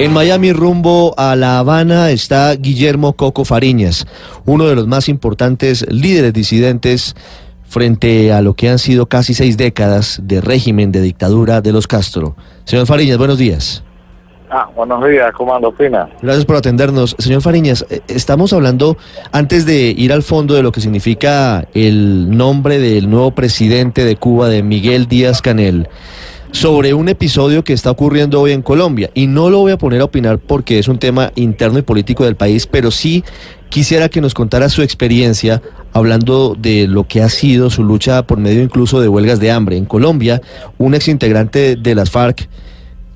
En Miami rumbo a La Habana está Guillermo Coco Fariñas, uno de los más importantes líderes disidentes frente a lo que han sido casi seis décadas de régimen de dictadura de los Castro. Señor Fariñas, buenos días. Ah, buenos días, ¿cómo ando, Pina? Gracias por atendernos. Señor Fariñas, eh, estamos hablando, antes de ir al fondo de lo que significa el nombre del nuevo presidente de Cuba, de Miguel Díaz Canel, sobre un episodio que está ocurriendo hoy en Colombia. Y no lo voy a poner a opinar porque es un tema interno y político del país, pero sí quisiera que nos contara su experiencia hablando de lo que ha sido su lucha por medio incluso de huelgas de hambre. En Colombia, un exintegrante de las FARC,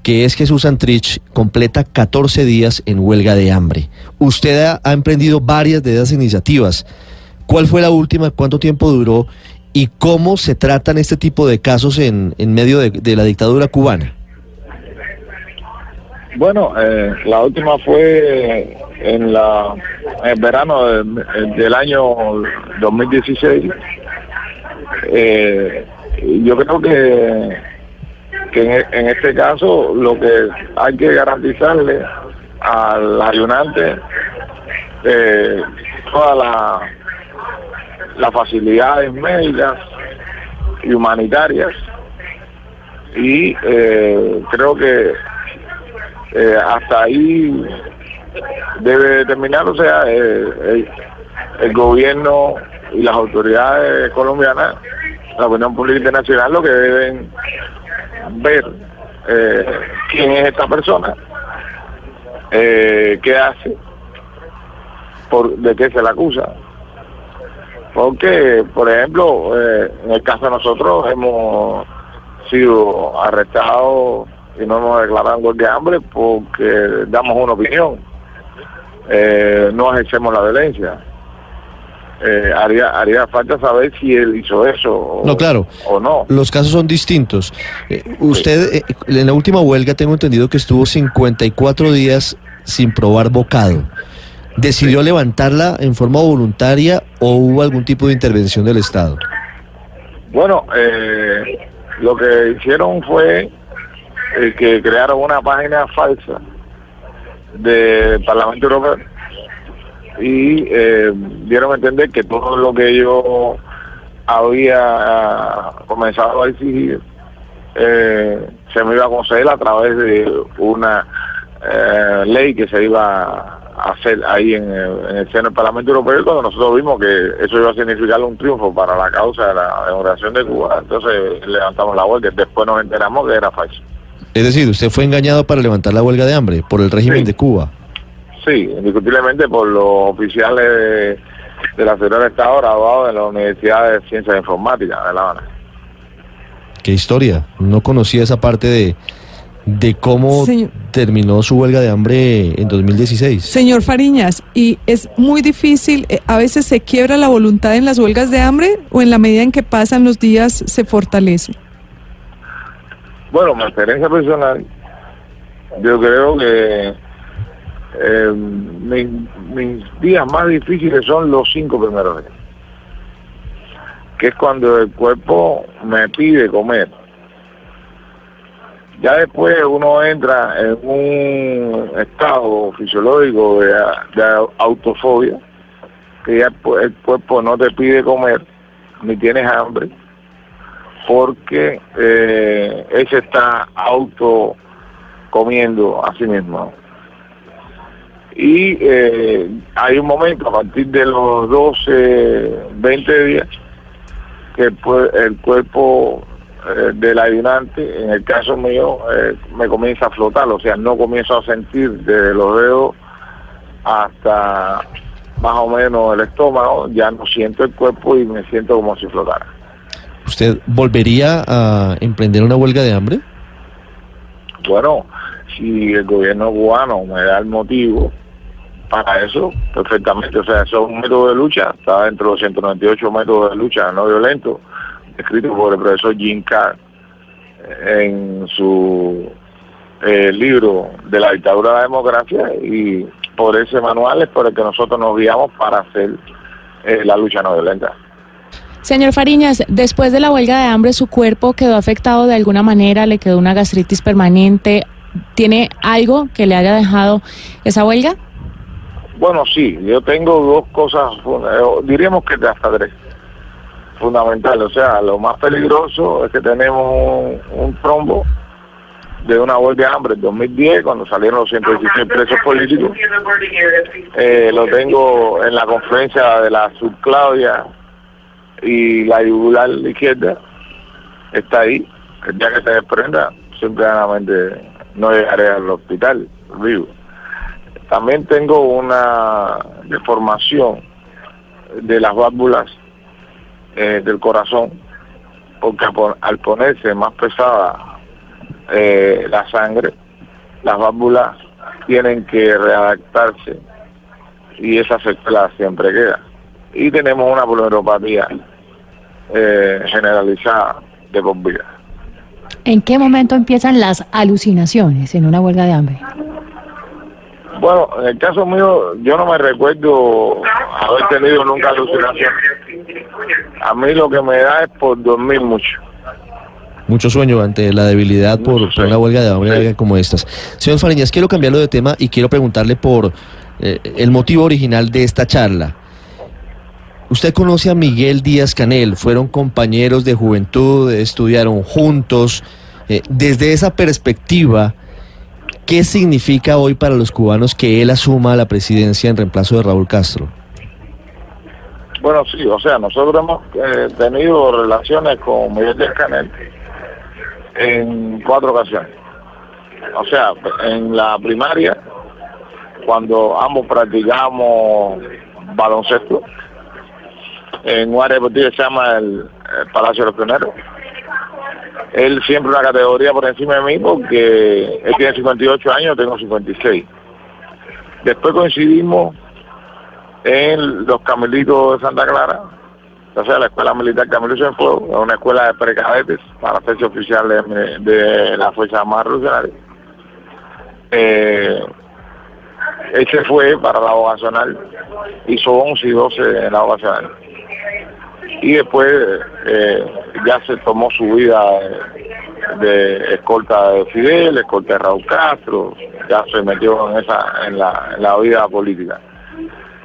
que es Jesús Antrich, completa 14 días en huelga de hambre. Usted ha, ha emprendido varias de esas iniciativas. ¿Cuál fue la última? ¿Cuánto tiempo duró? ¿Y cómo se tratan este tipo de casos en, en medio de, la dictadura cubana? Bueno, eh, la última fue en, la, en el verano de- del año 2016. Eh, yo creo que, que en, este caso lo que hay que garantizarle al ayunante eh, todas la- las facilidades médicas y humanitarias y eh, creo que eh, hasta ahí debe terminar, o sea, eh, el, gobierno y las autoridades colombianas, la opinión pública internacional, lo que deben ver quién es esta persona, qué hace, por, de qué se la acusa. Porque, por ejemplo, eh, en el caso de nosotros hemos sido arrestados y no nos declararon gol de hambre porque damos una opinión. Eh, no ejercemos la violencia. Eh, haría, haría falta saber si él hizo eso o, No, claro. o no. Los casos son distintos. Eh, usted, eh, en la última huelga, tengo entendido que estuvo 54 días sin probar bocado. ¿Decidió levantarla en forma voluntaria o hubo algún tipo de intervención del Estado? Bueno, eh, lo que hicieron fue eh, que crearon una página falsa del Parlamento Europeo y eh, dieron a entender que todo lo que yo había comenzado a exigir eh, se me iba a conceder a través de una eh, ley que se iba a hacer ahí en el, en el seno del Parlamento Europeo y cuando nosotros vimos que eso iba a significar un triunfo para la causa de la democracia de Cuba, entonces levantamos la huelga. Después nos enteramos que era falso. Es decir, usted fue engañado para levantar la huelga de hambre por el régimen Sí. de Cuba. Sí, indiscutiblemente por los oficiales de, de la Seguridad del Estado graduados en la Universidad de Ciencias Informáticas de La Habana. Qué historia. No conocía esa parte de, de cómo Señor- terminó su huelga de hambre en 2016. Señor Fariñas, ¿y es muy difícil, eh, a veces se quiebra la voluntad en las huelgas de hambre o en la medida en que pasan los días se fortalece? Bueno, mi experiencia personal, yo creo que eh, mis, mis días más difíciles son los cinco primeros días, que es cuando el cuerpo me pide comer. Ya después uno entra en un estado fisiológico de, autofobia, que ya el, cuerpo no te pide comer, ni tienes hambre, porque eh, él se está auto comiendo a sí mismo. Y eh, hay un momento a partir de los 12, 20 días que el cuerpo eh, del ayunante, en el caso mío, eh, me comienza a flotar, o sea, no comienzo a sentir desde los dedos hasta más o menos el estómago, ya no siento el cuerpo y me siento como si flotara. ¿Usted volvería a emprender una huelga de hambre? Bueno, si el gobierno cubano me da el motivo para eso, perfectamente. O sea, eso es un método de lucha, está dentro de los 198 métodos de lucha no violento, escrito por el profesor Jim Carr en su eh, libro de la dictadura de la democracia y por ese manual es por el que nosotros nos guiamos para hacer eh, la lucha no violenta. Señor Fariñas, después de la huelga de hambre, ¿su cuerpo quedó afectado de alguna manera? ¿Le quedó una gastritis permanente? ¿Tiene algo que le haya dejado esa huelga? Bueno, sí, yo tengo dos cosas, eh, diríamos que hasta tres, fundamentales. O sea, lo más peligroso es que tenemos un, trombo de una huelga de hambre en 2010, cuando salieron los 116 presos políticos. Eh, lo tengo en la conferencia de la subclaudia y la yugular izquierda. Está ahí. El día que se desprenda, simplemente no llegaré al hospital vivo. También tengo una deformación de las válvulas eh, del corazón, porque al ponerse más pesada eh, la sangre, las válvulas tienen que readaptarse y esa secuela siempre queda. Y tenemos una pulmonopatía eh, generalizada de por vida. ¿En qué momento empiezan las alucinaciones en una huelga de hambre? Bueno, en el caso mío, yo no me recuerdo haber tenido nunca alucinación. A mí lo que me da es por dormir mucho. Mucho sueño ante la debilidad por, una huelga de hambre como estas. Señor Fariñas, quiero cambiarlo de tema y quiero preguntarle por eh, el motivo original de esta charla. Usted conoce a Miguel Díaz Canel, fueron compañeros de juventud, estudiaron juntos. Eh, desde esa perspectiva, ¿Qué significa hoy para los cubanos que él asuma la presidencia en reemplazo de Raúl Castro? Bueno, sí, o sea, nosotros hemos eh, tenido relaciones con Miguel Díaz Canel en cuatro ocasiones. O sea, en la primaria, cuando ambos practicamos baloncesto, en un área deportiva que se llama el, Palacio de los Pioneros, él siempre una categoría por encima de mí porque él tiene 58 años, tengo 56. Después coincidimos en los Camelitos de Santa Clara, o sea, la Escuela Militar Camilo en Fuego, una escuela de precadetes para hacerse oficial de, la Fuerza Armada Revolucionaria. Eh, él se fue para la vocacional, hizo 11 y 12 en la vocacional y después eh, ya se tomó su vida de, escolta de Fidel, escolta de Raúl Castro, ya se metió en esa en la, vida política.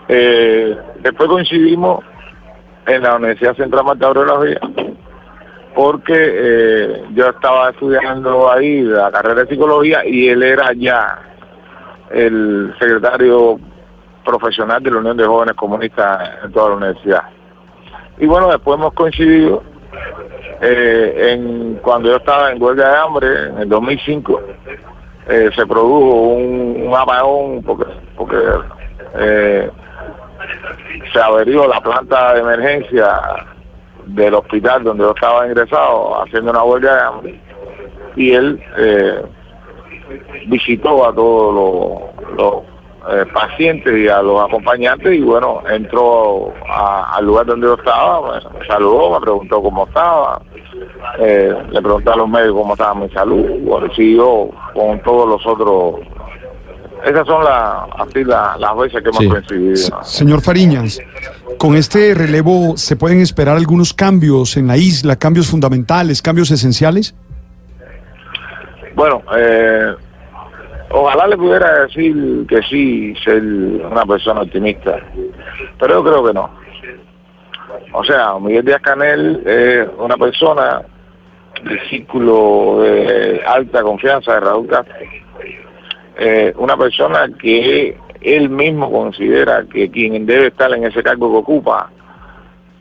Eh, después coincidimos en la Universidad Central Marta Aurora porque eh, yo estaba estudiando ahí la carrera de psicología y él era ya el secretario profesional de la Unión de Jóvenes Comunistas en toda la universidad. Y bueno, después hemos coincidido eh, en cuando yo estaba en huelga de hambre, en el 2005, eh, se produjo un, apagón porque, porque se averió la planta de emergencia del hospital donde yo estaba ingresado haciendo una huelga de hambre y él visitó a todos los eh, pacientes y a los acompañantes y bueno, entró al lugar donde yo estaba, me, saludó, me preguntó cómo estaba, eh, le pregunté a los médicos cómo estaba mi salud, bueno, siguió con todos los otros. Esas son las así las veces que hemos coincidido. Señor Fariñas, con este relevo se pueden esperar algunos cambios en la isla, cambios fundamentales, cambios esenciales. Bueno, eh, Ojalá le pudiera decir que sí, ser una persona optimista, pero yo creo que no. O sea, Miguel Díaz Canel es una persona del círculo de alta confianza de Raúl Castro. Eh, una persona que él mismo considera que quien debe estar en ese cargo que ocupa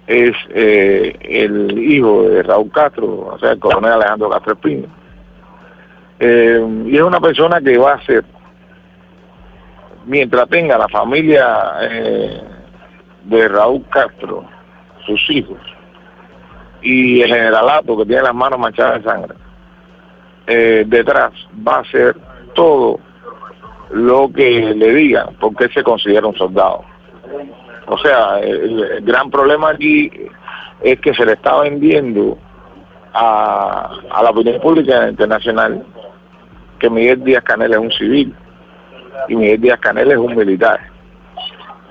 es eh, el hijo de Raúl Castro, o sea, el coronel Alejandro Castro Espino. Eh, y es una persona que va a ser, mientras tenga la familia eh, de Raúl Castro, sus hijos, y el generalato que tiene las manos manchadas de sangre, detrás va a ser todo lo que le digan, porque se considera un soldado. O sea, el, gran problema aquí es que se le está vendiendo a, a la opinión pública internacional que Miguel Díaz Canel es un civil y Miguel Díaz Canel es un militar.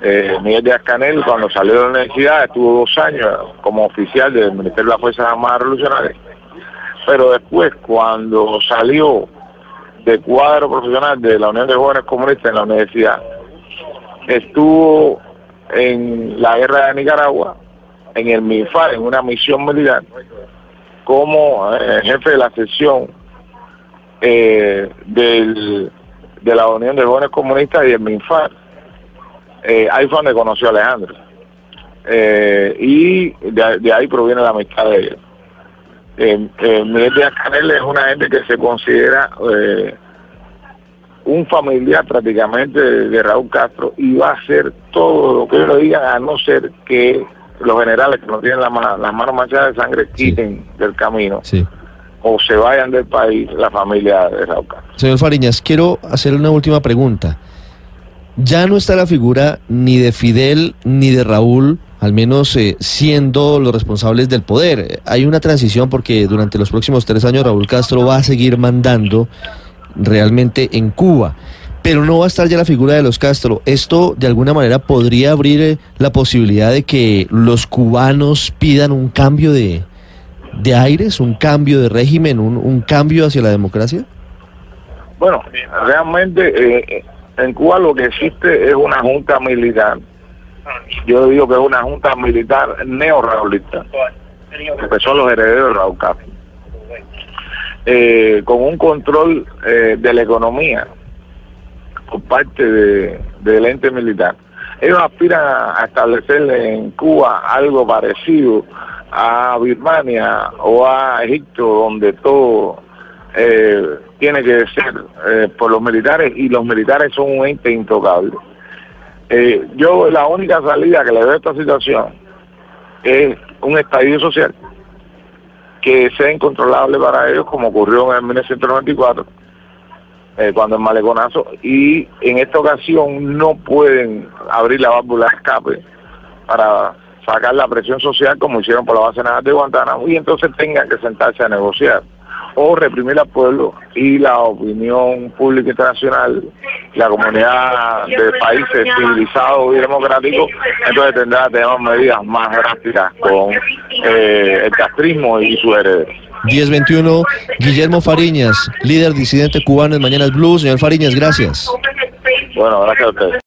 Eh, Miguel Díaz Canel cuando salió de la universidad estuvo dos años como oficial del Ministerio de las Fuerzas Armadas Revolucionarias, pero después cuando salió de cuadro profesional de la Unión de Jóvenes Comunistas en la universidad, estuvo en la guerra de Nicaragua, en el MIFAR, en una misión militar, como eh, jefe de la sección eh, del, de la Unión de Jóvenes Comunistas y el MINFAR. Eh, ahí fue donde conoció a Alejandro. Y de, de, ahí proviene la amistad de ellos. Eh, eh, Miguel Díaz Canel es una gente que se considera eh, un familiar prácticamente de, de, Raúl Castro y va a hacer todo lo que ellos le digan a no ser que los generales que no tienen la, las manos manchadas de sangre quiten sí. del camino. Sí o se vayan del país la familia de Raúl Castro. Señor Fariñas, quiero hacerle una última pregunta. Ya no está la figura ni de Fidel ni de Raúl, al menos eh, siendo los responsables del poder. Hay una transición porque durante los próximos tres años Raúl Castro va a seguir mandando realmente en Cuba. Pero no va a estar ya la figura de los Castro. ¿Esto de alguna manera podría abrir eh, la posibilidad de que los cubanos pidan un cambio de, de aires, un cambio de régimen, un, cambio hacia la democracia? Bueno, realmente eh, en Cuba lo que existe es una junta militar. Yo digo que es una junta militar neo-raulista, que son los herederos de Raúl Castro. Eh, con un control eh, de la economía por parte de, del ente militar. Ellos aspiran a establecer en Cuba algo parecido a Birmania o a Egipto, donde todo eh, tiene que ser eh, por los militares y los militares son un ente intocable. Eh, yo la única salida que le doy a esta situación es un estallido social que sea incontrolable para ellos como ocurrió en el 1994 eh, cuando el maleconazo y en esta ocasión no pueden abrir la válvula de escape para sacar la presión social como hicieron por la base naval de Guantánamo y entonces tengan que sentarse a negociar o reprimir al pueblo y la opinión pública internacional, la comunidad de países civilizados y democráticos, entonces tendrá que tomar medidas más drásticas con eh, el castrismo y su heredero. 1021, Guillermo Fariñas, líder disidente cubano en Mañanas Blue. Señor Fariñas, gracias. Bueno, gracias a ustedes.